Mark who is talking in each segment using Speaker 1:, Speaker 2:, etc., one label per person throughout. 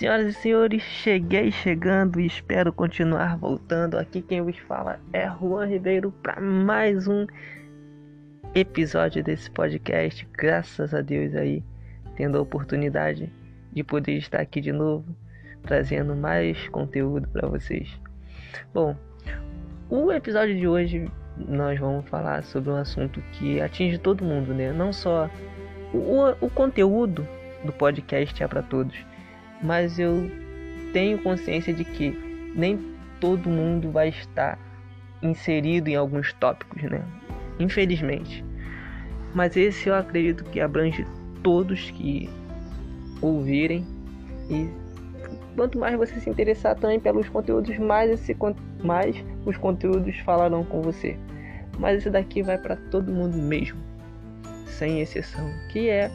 Speaker 1: Senhoras e senhores, cheguei chegando e espero continuar voltando. Aqui quem vos fala é Juan Ribeiro para mais um episódio desse podcast. Graças a Deus aí, tendo a oportunidade de poder estar aqui de novo, trazendo mais conteúdo para vocês. Bom, o episódio de hoje nós vamos falar sobre um assunto que atinge todo mundo, né? Não só o, o conteúdo do podcast é para todos mas eu tenho consciência de que nem todo mundo vai estar inserido em alguns tópicos, né? Infelizmente. Mas esse eu acredito que abrange todos que ouvirem e quanto mais você se interessar também pelos conteúdos, mais esse mais os conteúdos falarão com você. Mas esse daqui vai para todo mundo mesmo, sem exceção, que é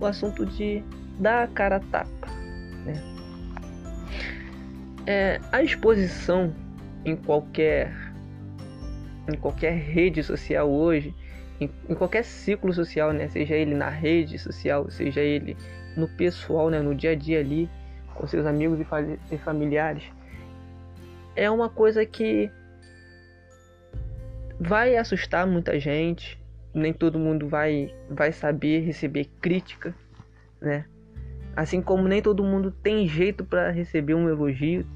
Speaker 1: o assunto de dar a cara a tapa. Né? É, a exposição em qualquer em qualquer rede social hoje, em, em, qualquer ciclo social, né? Seja ele na rede social, seja ele no pessoal, né? No dia a dia ali, com seus amigos e, e familiares, é uma coisa que vai assustar muita gente. Nem todo mundo vai vai saber receber crítica, né? Assim como nem todo mundo tem jeito para receber um elogio,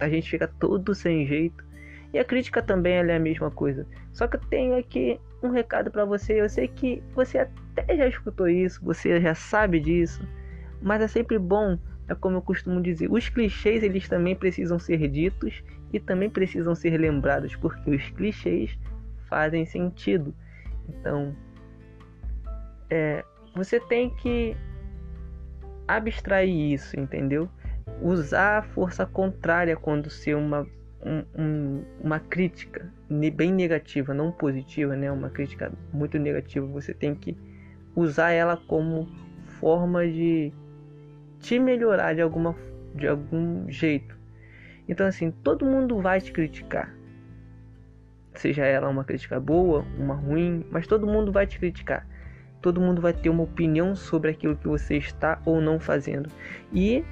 Speaker 1: a gente fica todo sem jeito. E a crítica também é a mesma coisa. Só que eu tenho aqui um recado para você. Eu sei que você até já escutou isso, você já sabe disso, mas é sempre bom, é como eu costumo dizer, os clichês eles também precisam ser ditos e também precisam ser lembrados, porque os clichês fazem sentido. Então, é, você tem que abstrair isso, entendeu? Usar a força contrária quando ser uma, um, uma crítica bem negativa, não positiva, né? Uma crítica muito negativa, você tem que usar ela como forma de te melhorar de alguma de algum jeito. Então assim, todo mundo vai te criticar. Seja ela uma crítica boa, uma ruim, mas todo mundo vai te criticar todo mundo vai ter uma opinião sobre aquilo que você está ou não fazendo. E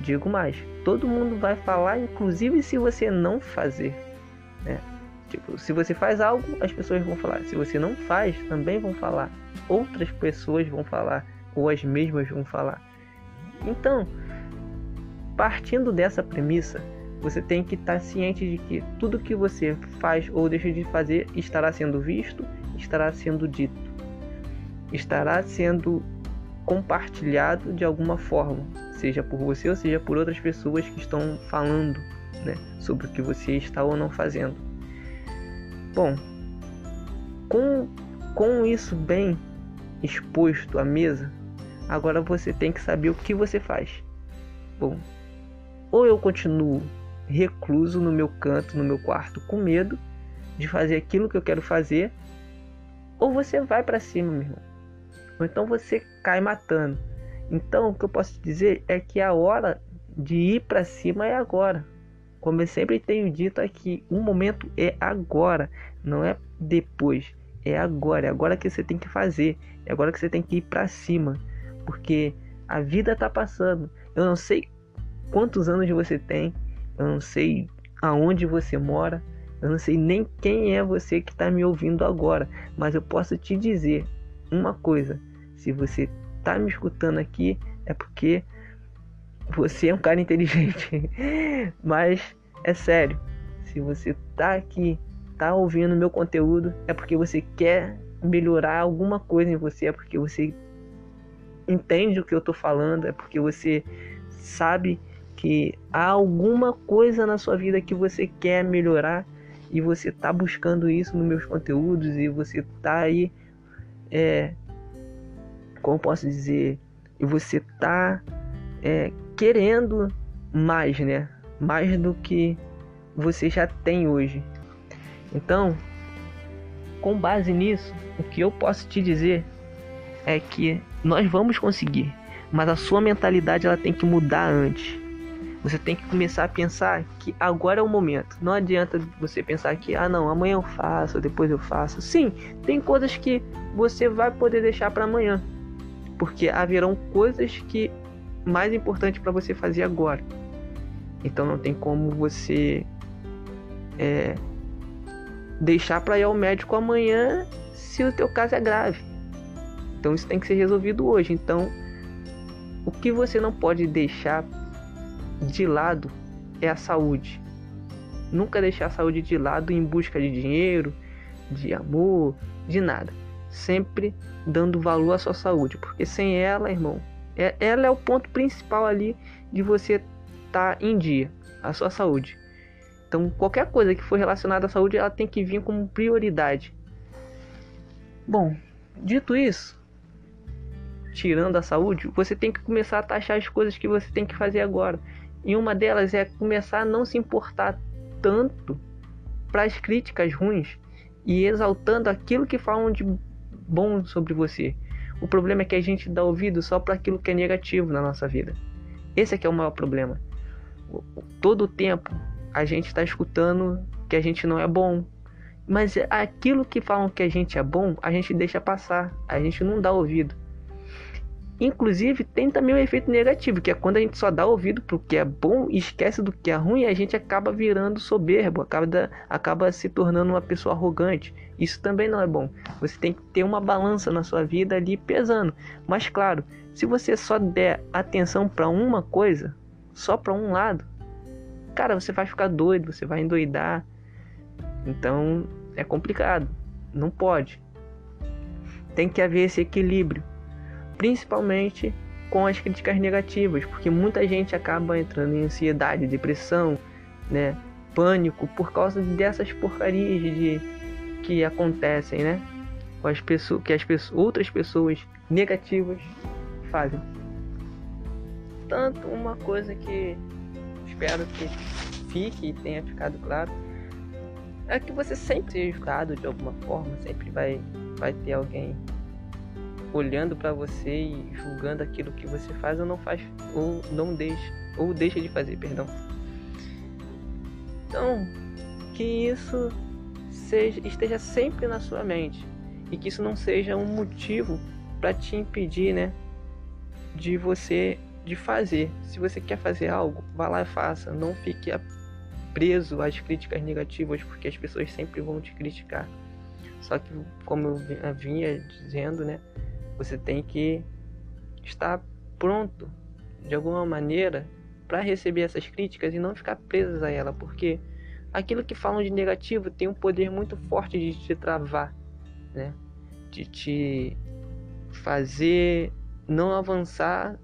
Speaker 1: digo mais, todo mundo vai falar, inclusive se você não fazer. Né? Tipo, se você faz algo, as pessoas vão falar. Se você não faz, também vão falar. Outras pessoas vão falar, ou as mesmas vão falar. Então, partindo dessa premissa, você tem que estar ciente de que tudo que você faz ou deixa de fazer estará sendo visto, estará sendo dito estará sendo compartilhado de alguma forma, seja por você ou seja por outras pessoas que estão falando né, sobre o que você está ou não fazendo. Bom, com, com isso bem exposto à mesa, agora você tem que saber o que você faz. Bom, ou eu continuo recluso no meu canto, no meu quarto, com medo de fazer aquilo que eu quero fazer, ou você vai para cima, meu irmão ou então você cai matando. Então, o que eu posso te dizer é que a hora de ir para cima é agora. Como eu sempre tenho dito aqui, o momento é agora, não é depois. É agora, é agora que você tem que fazer, é agora que você tem que ir para cima, porque a vida tá passando. Eu não sei quantos anos você tem, eu não sei aonde você mora, eu não sei nem quem é você que está me ouvindo agora, mas eu posso te dizer uma coisa: se você tá me escutando aqui, é porque você é um cara inteligente. Mas é sério, se você tá aqui, tá ouvindo meu conteúdo, é porque você quer melhorar alguma coisa em você, é porque você entende o que eu tô falando, é porque você sabe que há alguma coisa na sua vida que você quer melhorar e você tá buscando isso nos meus conteúdos e você tá aí é, como posso dizer, e você tá é, querendo mais, né? Mais do que você já tem hoje. Então, com base nisso, o que eu posso te dizer é que nós vamos conseguir, mas a sua mentalidade ela tem que mudar antes. Você tem que começar a pensar que agora é o momento. Não adianta você pensar que ah não, amanhã eu faço, depois eu faço. Sim, tem coisas que você vai poder deixar para amanhã porque haverão coisas que mais importante para você fazer agora. Então não tem como você é, deixar para ir ao médico amanhã se o teu caso é grave. Então isso tem que ser resolvido hoje. Então o que você não pode deixar de lado é a saúde. Nunca deixar a saúde de lado em busca de dinheiro, de amor, de nada. Sempre dando valor à sua saúde, porque sem ela, irmão, é, ela é o ponto principal ali de você estar tá em dia, a sua saúde. Então, qualquer coisa que for relacionada à saúde, ela tem que vir como prioridade. Bom, dito isso, tirando a saúde, você tem que começar a taxar as coisas que você tem que fazer agora. E uma delas é começar a não se importar tanto para as críticas ruins e exaltando aquilo que falam de bom sobre você. O problema é que a gente dá ouvido só para aquilo que é negativo na nossa vida. Esse é que é o maior problema. Todo o tempo a gente está escutando que a gente não é bom, mas aquilo que falam que a gente é bom, a gente deixa passar, a gente não dá ouvido. Inclusive, tem também o um efeito negativo, que é quando a gente só dá ouvido pro que é bom e esquece do que é ruim, a gente acaba virando soberbo, acaba, acaba se tornando uma pessoa arrogante. Isso também não é bom. Você tem que ter uma balança na sua vida ali pesando. Mas claro, se você só der atenção para uma coisa, só para um lado, cara, você vai ficar doido, você vai endoidar. Então, é complicado. Não pode. Tem que haver esse equilíbrio principalmente com as críticas negativas, porque muita gente acaba entrando em ansiedade, depressão, né, pânico por causa dessas porcarias de que acontecem, né, com as pessoas que as pessoas, outras pessoas negativas fazem. Tanto uma coisa que espero que fique e tenha ficado claro é que você sempre seja educado de alguma forma, sempre vai vai ter alguém olhando para você e julgando aquilo que você faz ou não faz ou não deixa ou deixa de fazer, perdão. Então, que isso seja, esteja sempre na sua mente e que isso não seja um motivo para te impedir, né, de você de fazer. Se você quer fazer algo, vá lá e faça. Não fique preso às críticas negativas, porque as pessoas sempre vão te criticar. Só que, como eu vinha dizendo, né, você tem que estar pronto de alguma maneira para receber essas críticas e não ficar preso a ela, porque aquilo que falam de negativo tem um poder muito forte de te travar, né? De te fazer não avançar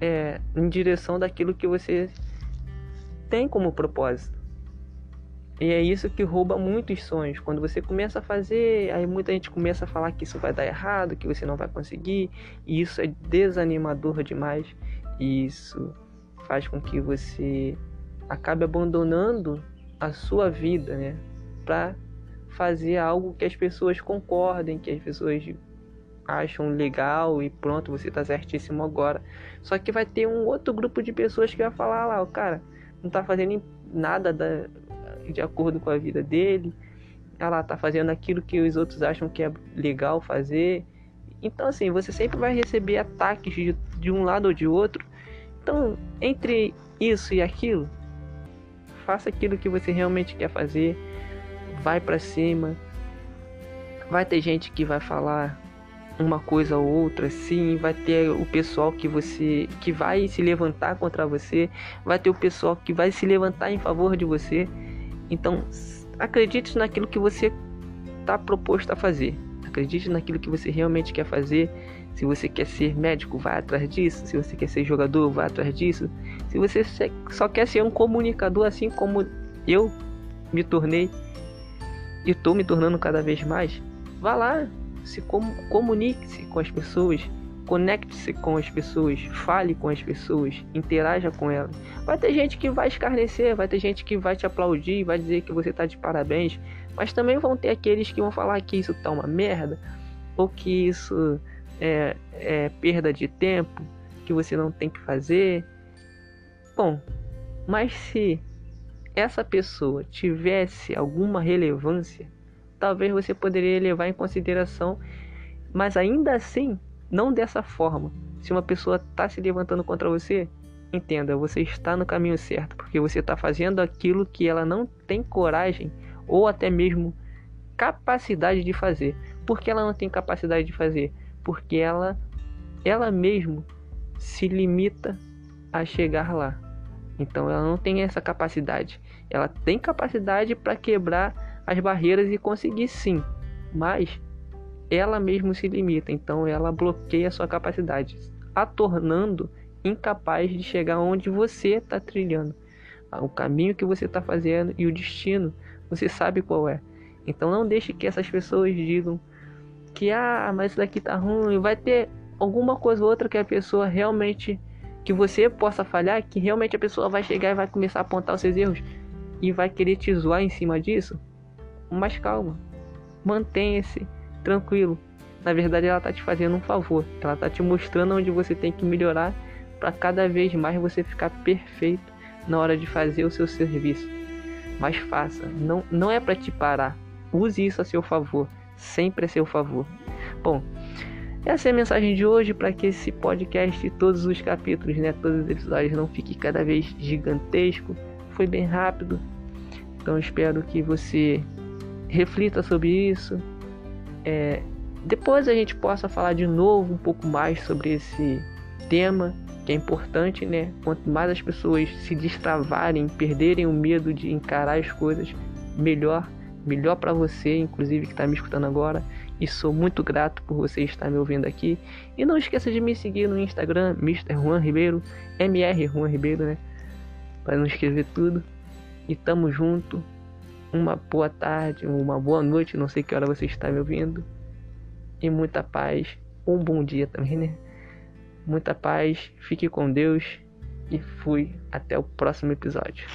Speaker 1: é, em direção daquilo que você tem como propósito. E é isso que rouba muitos sonhos. Quando você começa a fazer, aí muita gente começa a falar que isso vai dar errado, que você não vai conseguir, e isso é desanimador demais. E isso faz com que você acabe abandonando a sua vida, né, para fazer algo que as pessoas concordem, que as pessoas acham legal e pronto, você tá certíssimo agora. Só que vai ter um outro grupo de pessoas que vai falar lá, o cara não tá fazendo nada da de acordo com a vida dele. Ela tá fazendo aquilo que os outros acham que é legal fazer. Então, assim, você sempre vai receber ataques de, de um lado ou de outro. Então, entre isso e aquilo, faça aquilo que você realmente quer fazer. Vai para cima. Vai ter gente que vai falar uma coisa ou outra, sim, vai ter o pessoal que você que vai se levantar contra você, vai ter o pessoal que vai se levantar em favor de você. Então, acredite naquilo que você está proposto a fazer. Acredite naquilo que você realmente quer fazer. Se você quer ser médico, vá atrás disso. Se você quer ser jogador, vá atrás disso. Se você só quer ser um comunicador, assim como eu me tornei e estou me tornando cada vez mais, vá lá, se comunique-se com as pessoas Conecte-se com as pessoas, fale com as pessoas, interaja com elas. Vai ter gente que vai escarnecer, vai ter gente que vai te aplaudir, vai dizer que você está de parabéns, mas também vão ter aqueles que vão falar que isso tá uma merda, ou que isso é, é perda de tempo, que você não tem que fazer. Bom, mas se essa pessoa tivesse alguma relevância, talvez você poderia levar em consideração, mas ainda assim não dessa forma, Se uma pessoa está se levantando contra você, entenda, você está no caminho certo, porque você está fazendo aquilo que ela não tem coragem ou até mesmo capacidade de fazer. Por que ela não tem capacidade de fazer? Porque ela ela mesmo se limita a chegar lá. Então ela não tem essa capacidade. Ela tem capacidade para quebrar as barreiras e conseguir sim, mas ela mesmo se limita. Então ela bloqueia sua capacidade, a tornando incapaz de chegar onde você está trilhando. O caminho que você está fazendo e o destino, você sabe qual é. Então não deixe que essas pessoas digam que ah, mas isso daqui tá ruim, vai ter alguma coisa ou outra que a pessoa realmente que você possa falhar, que realmente a pessoa vai chegar e vai começar a apontar os seus erros e vai querer te zoar em cima disso, mas calma, mantenha-se tranquilo. Na verdade, ela tá te fazendo um favor, ela tá te mostrando onde você tem que melhorar para cada vez mais você ficar perfeito na hora de fazer o seu serviço. Mas faça, não, não é para te parar. Use isso a seu favor, sempre a seu favor. Bom, essa é a mensagem de hoje para que esse podcast todos os capítulos, né, todos os episódios não fiquem cada vez gigantesco. Foi bem rápido. Então espero que você reflita sobre isso. É, depois a gente possa falar de novo um pouco mais sobre esse tema que é importante, né? Quanto mais as pessoas se destravarem, perderem o medo de encarar as coisas, melhor, melhor para você, inclusive que está me escutando agora e sou muito grato por você estar me ouvindo aqui. E não esqueça de me seguir no Instagram, Mr. Juan Ribeiro, MR Juan Ribeiro, né? Para não escrever tudo. E tamo junto. Uma boa tarde, uma boa noite, não sei que hora você está me ouvindo. E muita paz. Um bom dia também, né? Muita paz, fique com Deus e fui até o próximo episódio.